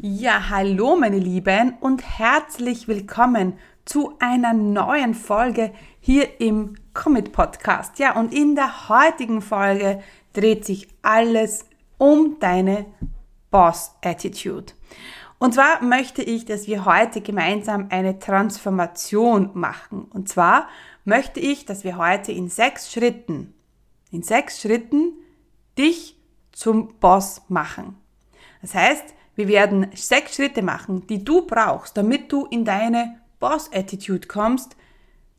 Ja, hallo meine Lieben und herzlich willkommen zu einer neuen Folge hier im Commit Podcast. Ja, und in der heutigen Folge dreht sich alles um deine Boss Attitude. Und zwar möchte ich, dass wir heute gemeinsam eine Transformation machen. Und zwar möchte ich, dass wir heute in sechs Schritten, in sechs Schritten dich zum Boss machen. Das heißt, wir werden sechs Schritte machen, die du brauchst, damit du in deine Boss-Attitude kommst,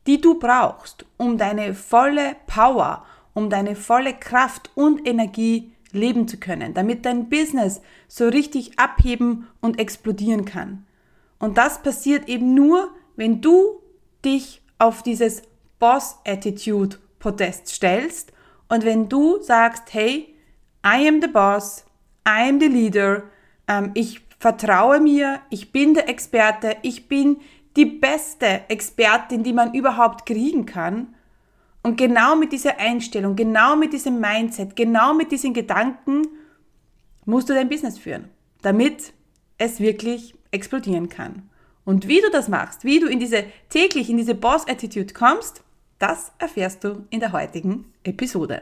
die du brauchst, um deine volle Power, um deine volle Kraft und Energie leben zu können, damit dein Business so richtig abheben und explodieren kann. Und das passiert eben nur, wenn du dich auf dieses Boss-Attitude-Podest stellst und wenn du sagst, hey, I am the boss, I am the leader, ähm, ich vertraue mir, ich bin der Experte, ich bin die beste Expertin, die man überhaupt kriegen kann. Und genau mit dieser Einstellung, genau mit diesem Mindset, genau mit diesen Gedanken musst du dein Business führen, damit es wirklich explodieren kann. Und wie du das machst, wie du in diese täglich in diese Boss Attitude kommst, das erfährst du in der heutigen Episode.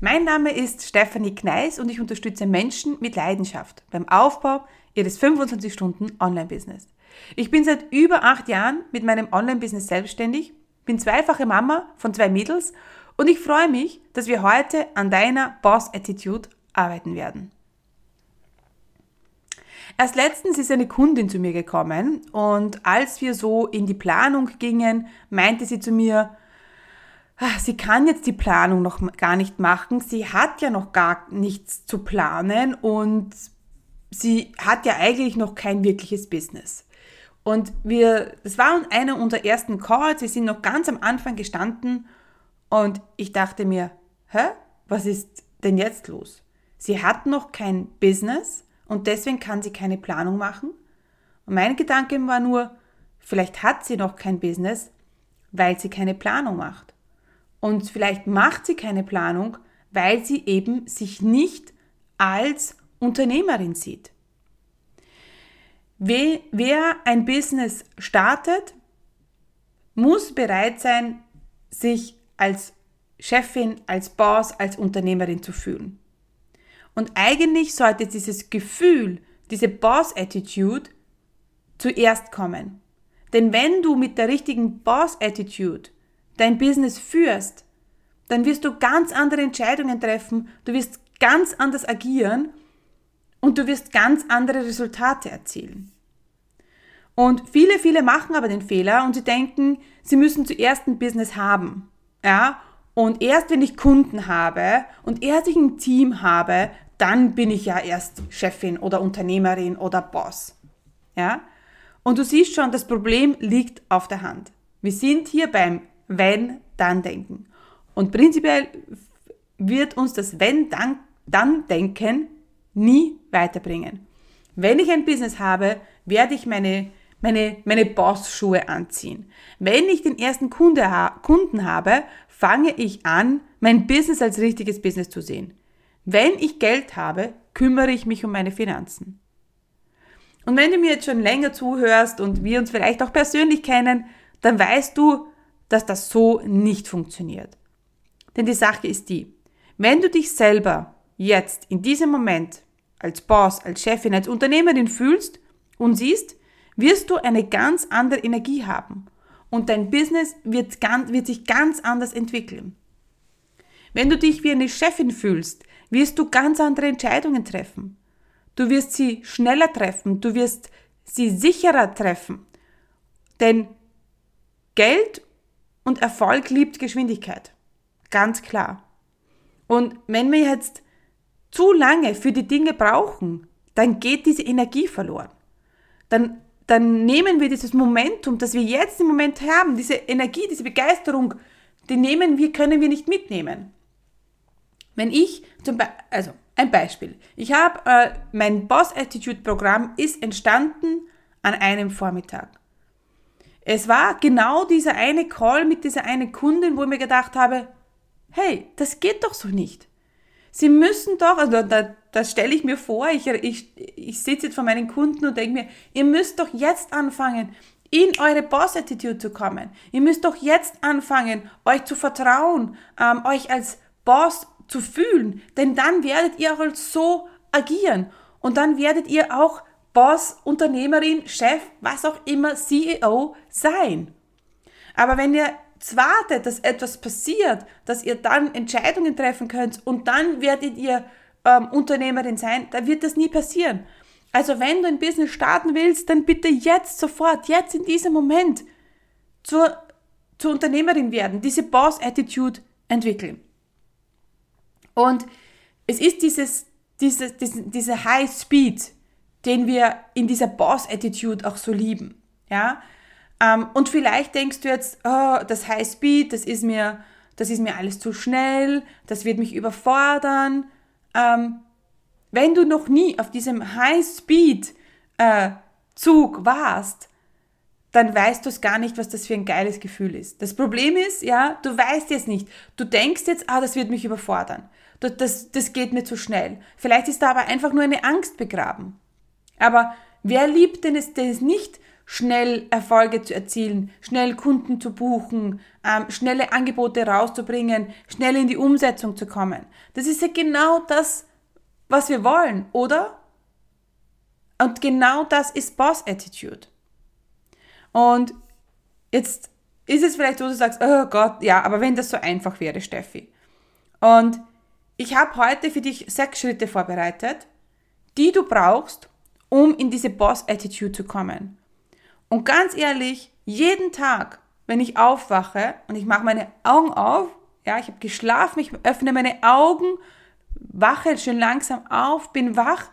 Mein Name ist Stefanie Kneis und ich unterstütze Menschen mit Leidenschaft beim Aufbau ihres 25 Stunden Online-Business. Ich bin seit über acht Jahren mit meinem Online-Business selbstständig, bin zweifache Mama von zwei Mädels und ich freue mich, dass wir heute an deiner Boss-Attitude arbeiten werden. Erst letztens ist eine Kundin zu mir gekommen und als wir so in die Planung gingen, meinte sie zu mir, sie kann jetzt die Planung noch gar nicht machen. Sie hat ja noch gar nichts zu planen und sie hat ja eigentlich noch kein wirkliches Business. Und wir, das war einer unserer ersten Calls. Wir sind noch ganz am Anfang gestanden und ich dachte mir, hä? Was ist denn jetzt los? Sie hat noch kein Business und deswegen kann sie keine Planung machen. Und mein Gedanke war nur, vielleicht hat sie noch kein Business, weil sie keine Planung macht. Und vielleicht macht sie keine Planung, weil sie eben sich nicht als Unternehmerin sieht. Wer ein Business startet, muss bereit sein, sich als Chefin, als Boss, als Unternehmerin zu fühlen. Und eigentlich sollte dieses Gefühl, diese Boss-Attitude zuerst kommen. Denn wenn du mit der richtigen Boss-Attitude dein Business führst, dann wirst du ganz andere Entscheidungen treffen, du wirst ganz anders agieren und du wirst ganz andere Resultate erzielen. Und viele, viele machen aber den Fehler und sie denken, sie müssen zuerst ein Business haben. Ja? Und erst wenn ich Kunden habe und erst ich ein Team habe, dann bin ich ja erst Chefin oder Unternehmerin oder Boss. Ja? Und du siehst schon, das Problem liegt auf der Hand. Wir sind hier beim wenn, dann denken. Und prinzipiell wird uns das wenn, dann, dann denken nie weiterbringen. Wenn ich ein Business habe, werde ich meine, meine, meine Boss-Schuhe anziehen. Wenn ich den ersten Kunde ha Kunden habe, fange ich an, mein Business als richtiges Business zu sehen. Wenn ich Geld habe, kümmere ich mich um meine Finanzen. Und wenn du mir jetzt schon länger zuhörst und wir uns vielleicht auch persönlich kennen, dann weißt du, dass das so nicht funktioniert. Denn die Sache ist die, wenn du dich selber jetzt in diesem Moment als Boss, als Chefin, als Unternehmerin fühlst und siehst, wirst du eine ganz andere Energie haben und dein Business wird, ganz, wird sich ganz anders entwickeln. Wenn du dich wie eine Chefin fühlst, wirst du ganz andere Entscheidungen treffen. Du wirst sie schneller treffen, du wirst sie sicherer treffen. Denn Geld und Erfolg liebt Geschwindigkeit. Ganz klar. Und wenn wir jetzt zu lange für die Dinge brauchen, dann geht diese Energie verloren. Dann, dann nehmen wir dieses Momentum, das wir jetzt im Moment haben, diese Energie, diese Begeisterung, die nehmen wir, können wir nicht mitnehmen. Wenn ich zum Beispiel, also ein Beispiel. Ich habe, äh, mein Boss Attitude Programm ist entstanden an einem Vormittag. Es war genau dieser eine Call mit dieser eine Kundin, wo ich mir gedacht habe, hey, das geht doch so nicht. Sie müssen doch, also da, das stelle ich mir vor, ich, ich, ich sitze jetzt vor meinen Kunden und denke mir, ihr müsst doch jetzt anfangen, in eure Boss-Attitude zu kommen. Ihr müsst doch jetzt anfangen, euch zu vertrauen, ähm, euch als Boss zu fühlen, denn dann werdet ihr auch so agieren und dann werdet ihr auch Boss, Unternehmerin, Chef, was auch immer, CEO sein. Aber wenn ihr wartet, dass etwas passiert, dass ihr dann Entscheidungen treffen könnt und dann werdet ihr ähm, Unternehmerin sein, dann wird das nie passieren. Also wenn du ein Business starten willst, dann bitte jetzt sofort, jetzt in diesem Moment zur, zur Unternehmerin werden, diese Boss-Attitude entwickeln. Und es ist dieses, dieses, diese, diese High Speed, den wir in dieser Boss-Attitude auch so lieben. Ja? Ähm, und vielleicht denkst du jetzt, oh, das High Speed, das ist mir, das ist mir alles zu schnell, das wird mich überfordern. Ähm, wenn du noch nie auf diesem High Speed äh, Zug warst, dann weißt du es gar nicht, was das für ein geiles Gefühl ist. Das Problem ist, ja, du weißt jetzt nicht. Du denkst jetzt, ah, das wird mich überfordern. Das, das, das geht mir zu schnell. Vielleicht ist da aber einfach nur eine Angst begraben. Aber wer liebt denn es, denn nicht, schnell Erfolge zu erzielen, schnell Kunden zu buchen, ähm, schnelle Angebote rauszubringen, schnell in die Umsetzung zu kommen? Das ist ja genau das, was wir wollen, oder? Und genau das ist Boss Attitude. Und jetzt ist es vielleicht so, dass du sagst, oh Gott, ja, aber wenn das so einfach wäre, Steffi. Und ich habe heute für dich sechs Schritte vorbereitet, die du brauchst, um in diese Boss-Attitude zu kommen. Und ganz ehrlich, jeden Tag, wenn ich aufwache und ich mache meine Augen auf, ja, ich habe geschlafen, ich öffne meine Augen, wache schön langsam auf, bin wach,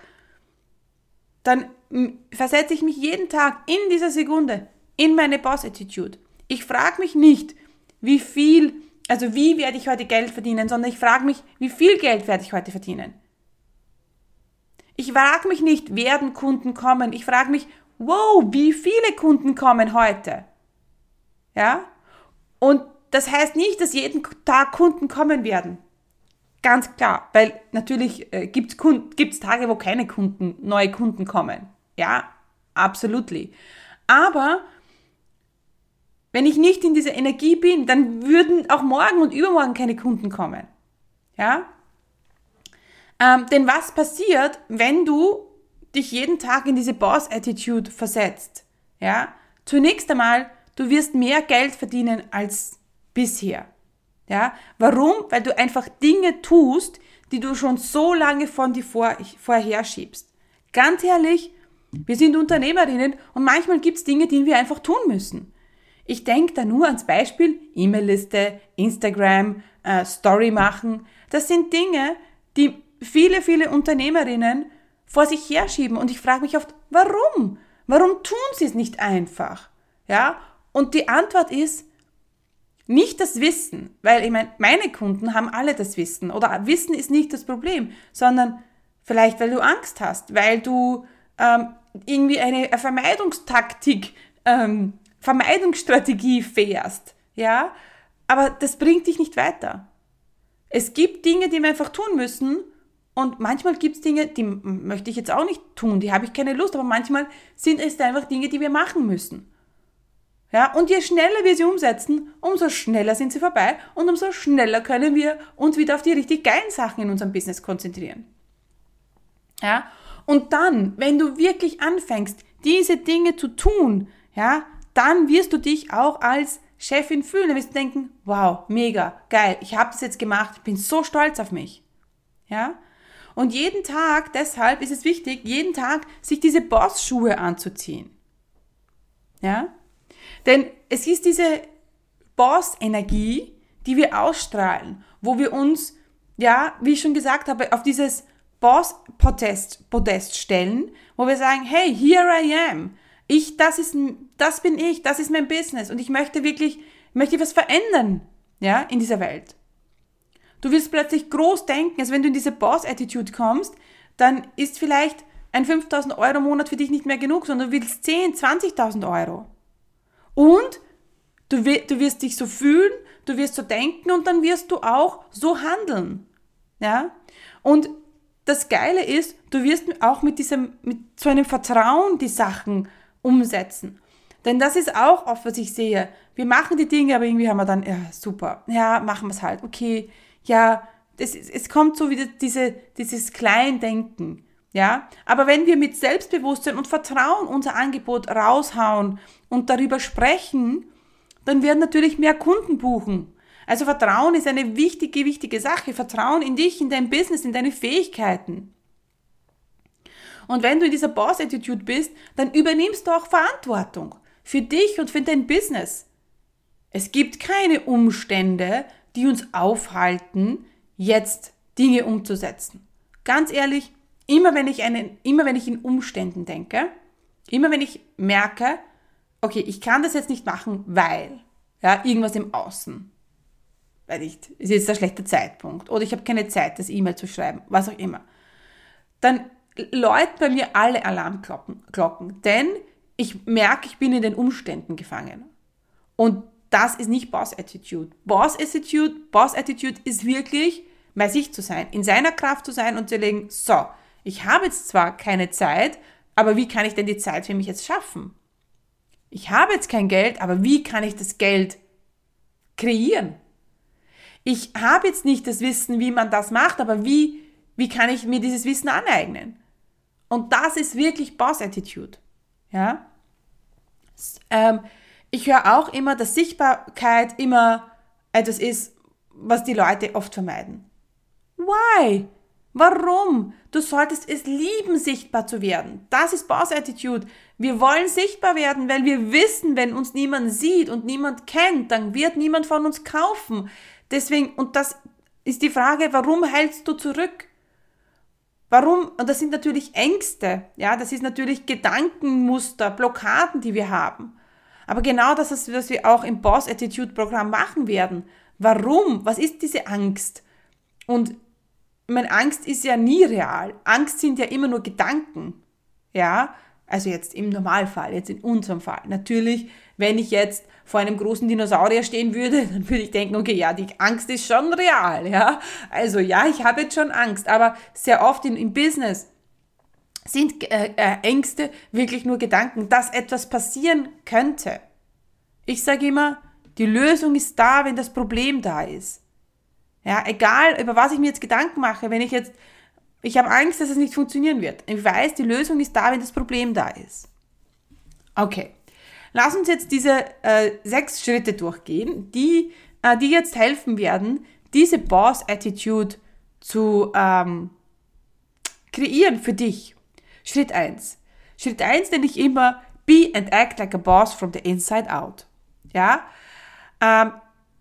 dann versetze ich mich jeden Tag in dieser Sekunde in meine Boss-Attitude. Ich frage mich nicht, wie viel, also wie werde ich heute Geld verdienen, sondern ich frage mich, wie viel Geld werde ich heute verdienen. Ich frage mich nicht, werden Kunden kommen. Ich frage mich, wow, wie viele Kunden kommen heute? Ja? Und das heißt nicht, dass jeden Tag Kunden kommen werden. Ganz klar, weil natürlich äh, gibt es Tage, wo keine Kunden, neue Kunden kommen. Ja, absolut. Aber wenn ich nicht in dieser Energie bin, dann würden auch morgen und übermorgen keine Kunden kommen. Ja? Ähm, denn was passiert, wenn du dich jeden Tag in diese Boss-Attitude versetzt? Ja? Zunächst einmal, du wirst mehr Geld verdienen als bisher. Ja? Warum? Weil du einfach Dinge tust, die du schon so lange von dir vor, vorher schiebst. Ganz ehrlich, wir sind Unternehmerinnen und manchmal gibt es Dinge, die wir einfach tun müssen. Ich denke da nur ans Beispiel E-Mail-Liste, Instagram, äh, Story machen. Das sind Dinge, die viele, viele Unternehmerinnen vor sich herschieben. Und ich frage mich oft, warum? Warum tun sie es nicht einfach? Ja? Und die Antwort ist, nicht das Wissen, weil ich meine, meine Kunden haben alle das Wissen oder Wissen ist nicht das Problem, sondern vielleicht, weil du Angst hast, weil du ähm, irgendwie eine Vermeidungstaktik ähm, Vermeidungsstrategie fährst, ja, aber das bringt dich nicht weiter. Es gibt Dinge, die wir einfach tun müssen und manchmal gibt es Dinge, die möchte ich jetzt auch nicht tun, die habe ich keine Lust, aber manchmal sind es einfach Dinge, die wir machen müssen. Ja, und je schneller wir sie umsetzen, umso schneller sind sie vorbei und umso schneller können wir uns wieder auf die richtig geilen Sachen in unserem Business konzentrieren. Ja, und dann, wenn du wirklich anfängst, diese Dinge zu tun, ja, dann wirst du dich auch als Chefin fühlen. Dann wirst du denken, wow, mega, geil, ich habe das jetzt gemacht, ich bin so stolz auf mich. Ja? Und jeden Tag, deshalb ist es wichtig, jeden Tag sich diese Boss-Schuhe anzuziehen. Ja? Denn es ist diese Boss-Energie, die wir ausstrahlen, wo wir uns ja, wie ich schon gesagt habe, auf dieses Boss-Podest Podest stellen, wo wir sagen, hey, here I am. Ich, das ist, das bin ich, das ist mein Business und ich möchte wirklich, möchte was verändern, ja, in dieser Welt. Du wirst plötzlich groß denken, also wenn du in diese Boss-Attitude kommst, dann ist vielleicht ein 5000 Euro Monat für dich nicht mehr genug, sondern du willst 10, 20.000 Euro. Und du, du wirst dich so fühlen, du wirst so denken und dann wirst du auch so handeln. Ja? Und das Geile ist, du wirst auch mit diesem, mit so einem Vertrauen die Sachen umsetzen. Denn das ist auch oft, was ich sehe. Wir machen die Dinge, aber irgendwie haben wir dann, ja, super, ja, machen wir es halt, okay, ja, das, es kommt so wieder diese, dieses Kleindenken. Ja, aber wenn wir mit Selbstbewusstsein und Vertrauen unser Angebot raushauen und darüber sprechen, dann werden natürlich mehr Kunden buchen. Also Vertrauen ist eine wichtige, wichtige Sache. Vertrauen in dich, in dein Business, in deine Fähigkeiten. Und wenn du in dieser Boss-Attitude bist, dann übernimmst du auch Verantwortung für dich und für dein Business. Es gibt keine Umstände, die uns aufhalten, jetzt Dinge umzusetzen. Ganz ehrlich, Immer wenn ich, einen, immer wenn ich in Umständen denke, immer wenn ich merke, okay, ich kann das jetzt nicht machen, weil, ja, irgendwas im Außen. Weil ich, ist jetzt der schlechte Zeitpunkt oder ich habe keine Zeit, das E-Mail zu schreiben, was auch immer. Dann läuten bei mir alle Alarmglocken, Glocken, denn ich merke, ich bin in den Umständen gefangen. Und das ist nicht Boss Attitude. Boss Attitude, Boss Attitude ist wirklich bei sich zu sein, in seiner Kraft zu sein und zu legen, so, ich habe jetzt zwar keine Zeit, aber wie kann ich denn die Zeit für mich jetzt schaffen? Ich habe jetzt kein Geld, aber wie kann ich das Geld kreieren? Ich habe jetzt nicht das Wissen, wie man das macht, aber wie, wie kann ich mir dieses Wissen aneignen? Und das ist wirklich Boss-Attitude. Ja? Ähm, ich höre auch immer, dass Sichtbarkeit immer etwas ist, was die Leute oft vermeiden. Why? Warum? Du solltest es lieben, sichtbar zu werden. Das ist Boss Attitude. Wir wollen sichtbar werden, weil wir wissen, wenn uns niemand sieht und niemand kennt, dann wird niemand von uns kaufen. Deswegen, und das ist die Frage, warum hältst du zurück? Warum? Und das sind natürlich Ängste, ja, das ist natürlich Gedankenmuster, Blockaden, die wir haben. Aber genau das ist, was wir auch im Boss Attitude Programm machen werden. Warum? Was ist diese Angst? Und meine Angst ist ja nie real. Angst sind ja immer nur Gedanken. Ja, also jetzt im Normalfall, jetzt in unserem Fall. Natürlich, wenn ich jetzt vor einem großen Dinosaurier stehen würde, dann würde ich denken, okay, ja, die Angst ist schon real, ja. Also ja, ich habe jetzt schon Angst, aber sehr oft in, im Business sind äh, äh, Ängste wirklich nur Gedanken, dass etwas passieren könnte. Ich sage immer, die Lösung ist da, wenn das Problem da ist. Ja, egal, über was ich mir jetzt Gedanken mache, wenn ich jetzt, ich habe Angst, dass es nicht funktionieren wird. Ich weiß, die Lösung ist da, wenn das Problem da ist. Okay. Lass uns jetzt diese äh, sechs Schritte durchgehen, die, äh, die jetzt helfen werden, diese Boss-Attitude zu ähm, kreieren für dich. Schritt eins. Schritt eins nenne ich immer Be and act like a boss from the inside out. Ja, ähm,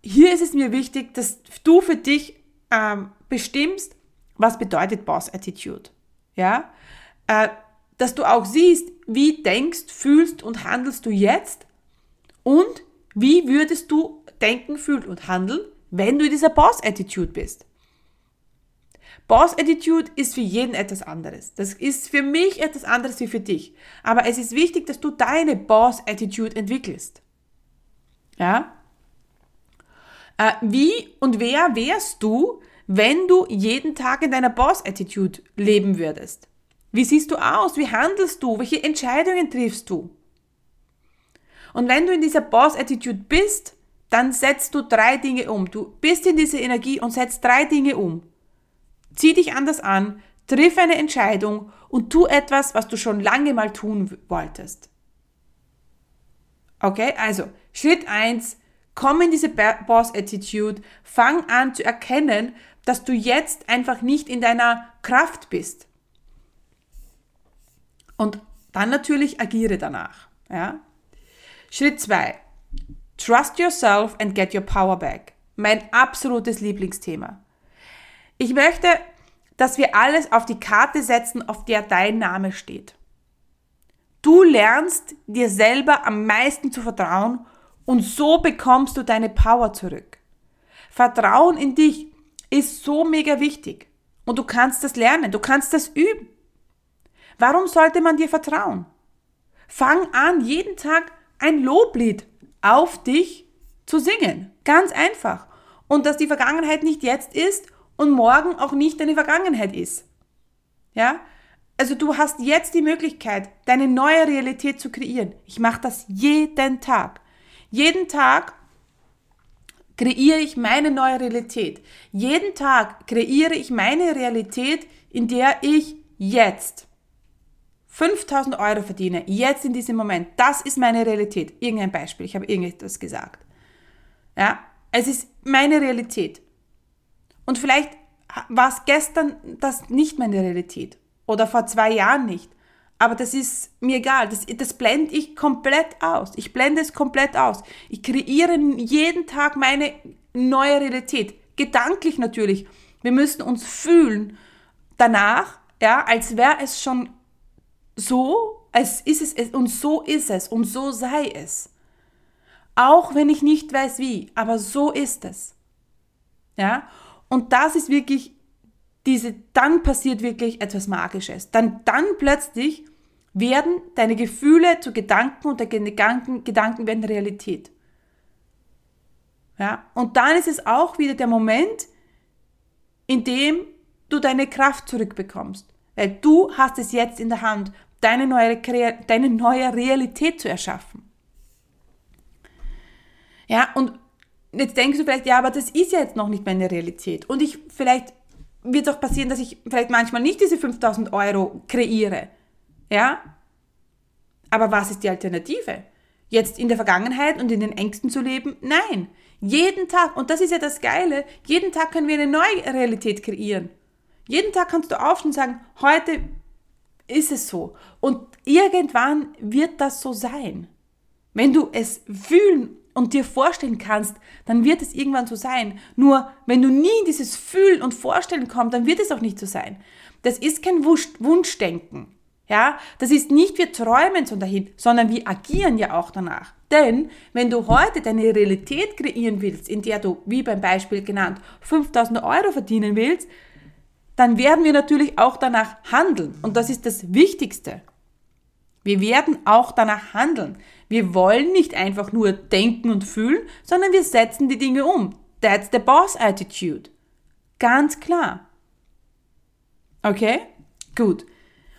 hier ist es mir wichtig, dass du für dich ähm, bestimmst, was bedeutet Boss Attitude. Ja? Äh, dass du auch siehst, wie denkst, fühlst und handelst du jetzt und wie würdest du denken, fühlen und handeln, wenn du in dieser Boss Attitude bist. Boss Attitude ist für jeden etwas anderes. Das ist für mich etwas anderes wie für dich. Aber es ist wichtig, dass du deine Boss Attitude entwickelst. Ja? Äh, wie und wer wärst du, wenn du jeden Tag in deiner Boss-Attitude leben würdest? Wie siehst du aus? Wie handelst du? Welche Entscheidungen triffst du? Und wenn du in dieser Boss-Attitude bist, dann setzt du drei Dinge um. Du bist in dieser Energie und setzt drei Dinge um. Zieh dich anders an, triff eine Entscheidung und tu etwas, was du schon lange mal tun wolltest. Okay, also Schritt eins Komm in diese Boss-Attitude, fang an zu erkennen, dass du jetzt einfach nicht in deiner Kraft bist. Und dann natürlich agiere danach. Ja? Schritt 2. Trust yourself and get your power back. Mein absolutes Lieblingsthema. Ich möchte, dass wir alles auf die Karte setzen, auf der dein Name steht. Du lernst dir selber am meisten zu vertrauen und so bekommst du deine Power zurück. Vertrauen in dich ist so mega wichtig und du kannst das lernen, du kannst das üben. Warum sollte man dir vertrauen? Fang an, jeden Tag ein Loblied auf dich zu singen. Ganz einfach. Und dass die Vergangenheit nicht jetzt ist und morgen auch nicht deine Vergangenheit ist. Ja? Also du hast jetzt die Möglichkeit, deine neue Realität zu kreieren. Ich mache das jeden Tag. Jeden Tag kreiere ich meine neue Realität. Jeden Tag kreiere ich meine Realität, in der ich jetzt 5000 Euro verdiene, jetzt in diesem Moment. Das ist meine Realität. Irgendein Beispiel. Ich habe irgendetwas gesagt. Ja, es ist meine Realität. Und vielleicht war es gestern das nicht meine Realität oder vor zwei Jahren nicht. Aber das ist mir egal. Das, das blende ich komplett aus. Ich blende es komplett aus. Ich kreiere jeden Tag meine neue Realität. Gedanklich natürlich. Wir müssen uns fühlen danach, ja, als wäre es schon so, als ist es, und so ist es und so sei es. Auch wenn ich nicht weiß wie, aber so ist es. Ja? Und das ist wirklich diese, dann passiert wirklich etwas Magisches. Dann, dann plötzlich werden deine Gefühle zu Gedanken und deine Gedanken, Gedanken werden Realität. Ja? Und dann ist es auch wieder der Moment, in dem du deine Kraft zurückbekommst. Weil du hast es jetzt in der Hand, deine neue, deine neue Realität zu erschaffen. Ja, und jetzt denkst du vielleicht, ja, aber das ist ja jetzt noch nicht meine Realität. Und ich, vielleicht wird es auch passieren, dass ich vielleicht manchmal nicht diese 5000 Euro kreiere. Ja? Aber was ist die Alternative? Jetzt in der Vergangenheit und in den Ängsten zu leben? Nein. Jeden Tag, und das ist ja das Geile, jeden Tag können wir eine neue Realität kreieren. Jeden Tag kannst du aufstehen und sagen, heute ist es so. Und irgendwann wird das so sein. Wenn du es fühlen und dir vorstellen kannst, dann wird es irgendwann so sein. Nur wenn du nie in dieses Fühlen und Vorstellen kommst, dann wird es auch nicht so sein. Das ist kein Wunschdenken. Ja, das ist nicht wir träumen so dahin, sondern wir agieren ja auch danach. Denn wenn du heute deine Realität kreieren willst, in der du, wie beim Beispiel genannt, 5000 Euro verdienen willst, dann werden wir natürlich auch danach handeln. Und das ist das Wichtigste. Wir werden auch danach handeln. Wir wollen nicht einfach nur denken und fühlen, sondern wir setzen die Dinge um. That's the boss attitude. Ganz klar. Okay? Gut.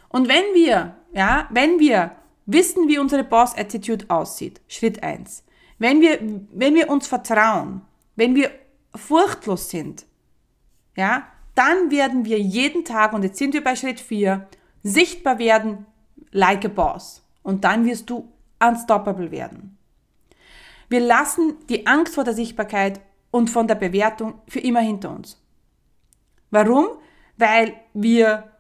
Und wenn wir, ja, wenn wir wissen, wie unsere Boss Attitude aussieht, Schritt eins. Wenn wir, wenn wir uns vertrauen, wenn wir furchtlos sind, ja, dann werden wir jeden Tag, und jetzt sind wir bei Schritt vier sichtbar werden like a boss. Und dann wirst du unstoppable werden. Wir lassen die Angst vor der Sichtbarkeit und von der Bewertung für immer hinter uns. Warum? Weil wir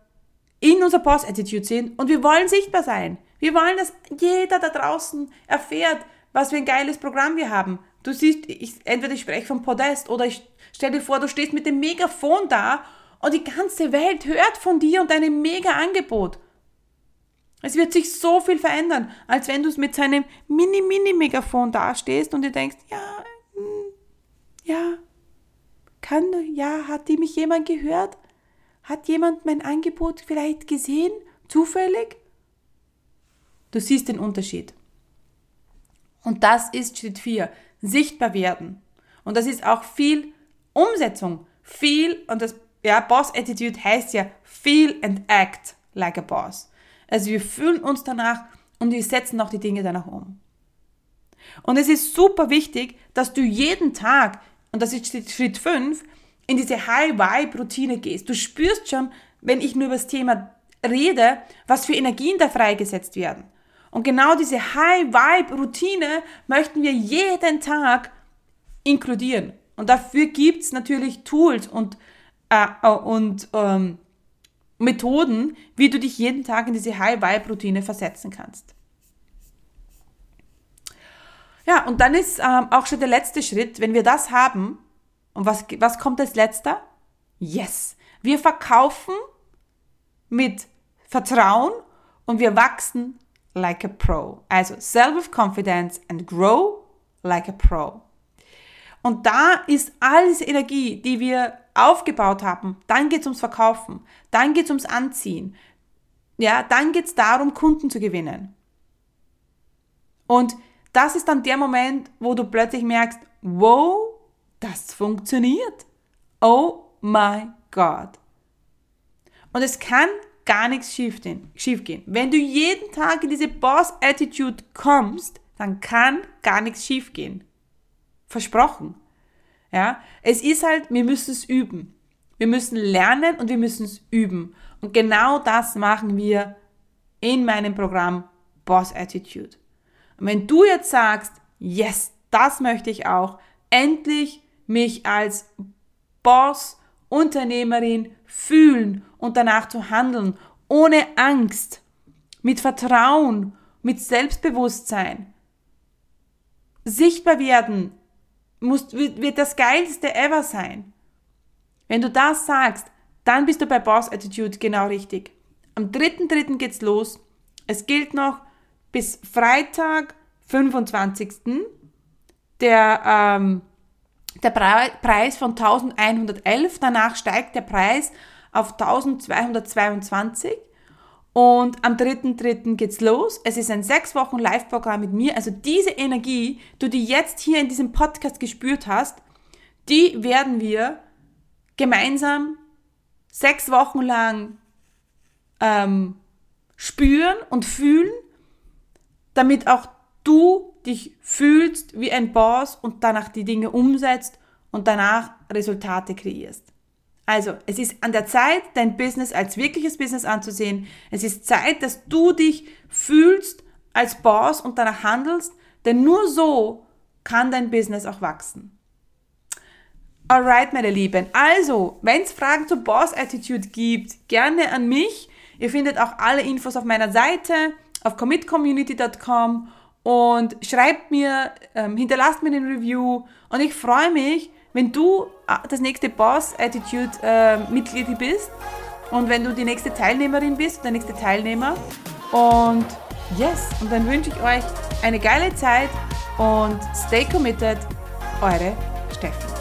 in unserer Boss-Attitude sind und wir wollen sichtbar sein. Wir wollen, dass jeder da draußen erfährt, was für ein geiles Programm wir haben. Du siehst, ich, entweder ich spreche vom Podest oder ich stell dir vor, du stehst mit dem Megafon da und die ganze Welt hört von dir und deinem Mega-Angebot. Es wird sich so viel verändern, als wenn du mit seinem Mini-Mini-Megafon dastehst und dir denkst, ja, hm, ja, kann, ja, hat die mich jemand gehört? Hat jemand mein Angebot vielleicht gesehen? Zufällig? Du siehst den Unterschied. Und das ist Schritt 4. Sichtbar werden. Und das ist auch viel Umsetzung. Viel, und das, ja, Boss Attitude heißt ja feel and act like a boss. Also wir fühlen uns danach und wir setzen auch die Dinge danach um. Und es ist super wichtig, dass du jeden Tag, und das ist Schritt 5, in diese High-Vibe-Routine gehst. Du spürst schon, wenn ich nur über das Thema rede, was für Energien da freigesetzt werden. Und genau diese High-Vibe-Routine möchten wir jeden Tag inkludieren. Und dafür gibt's natürlich Tools und, äh, und ähm, Methoden, wie du dich jeden Tag in diese High-Vibe-Routine versetzen kannst. Ja, und dann ist ähm, auch schon der letzte Schritt, wenn wir das haben, und was, was kommt als letzter? Yes. Wir verkaufen mit Vertrauen und wir wachsen like a pro. Also self-confidence and grow like a pro. Und da ist all diese Energie, die wir aufgebaut haben, dann geht es ums Verkaufen, dann geht es ums Anziehen, ja, dann geht es darum, Kunden zu gewinnen. Und das ist dann der Moment, wo du plötzlich merkst, wow, das funktioniert. Oh my God. Und es kann gar nichts schiefgehen. Wenn du jeden Tag in diese Boss-Attitude kommst, dann kann gar nichts schiefgehen. Versprochen. Ja, es ist halt, wir müssen es üben. Wir müssen lernen und wir müssen es üben. Und genau das machen wir in meinem Programm Boss Attitude. Und wenn du jetzt sagst, yes, das möchte ich auch, endlich mich als Boss, Unternehmerin fühlen und danach zu handeln, ohne Angst, mit Vertrauen, mit Selbstbewusstsein. Sichtbar werden muss, wird das geilste ever sein. Wenn du das sagst, dann bist du bei Boss Attitude genau richtig. Am 3.3. geht's los. Es gilt noch bis Freitag, 25. Der, ähm, der Preis von 1111. Danach steigt der Preis auf 1222. Und am 3.3. geht's los. Es ist ein sechs Wochen Live-Programm mit mir. Also diese Energie, die du jetzt hier in diesem Podcast gespürt hast, die werden wir gemeinsam sechs Wochen lang ähm, spüren und fühlen, damit auch du dich fühlst wie ein Boss und danach die Dinge umsetzt und danach Resultate kreierst. Also, es ist an der Zeit, dein Business als wirkliches Business anzusehen. Es ist Zeit, dass du dich fühlst als Boss und danach handelst, denn nur so kann dein Business auch wachsen. Alright, meine Lieben. Also, wenn es Fragen zur Boss Attitude gibt, gerne an mich. Ihr findet auch alle Infos auf meiner Seite auf commitcommunity.com und schreibt mir, ähm, hinterlasst mir eine Review und ich freue mich, wenn du äh, das nächste Boss Attitude äh, Mitglied bist und wenn du die nächste Teilnehmerin bist, der nächste Teilnehmer und yes, und dann wünsche ich euch eine geile Zeit und stay committed, eure Steffi.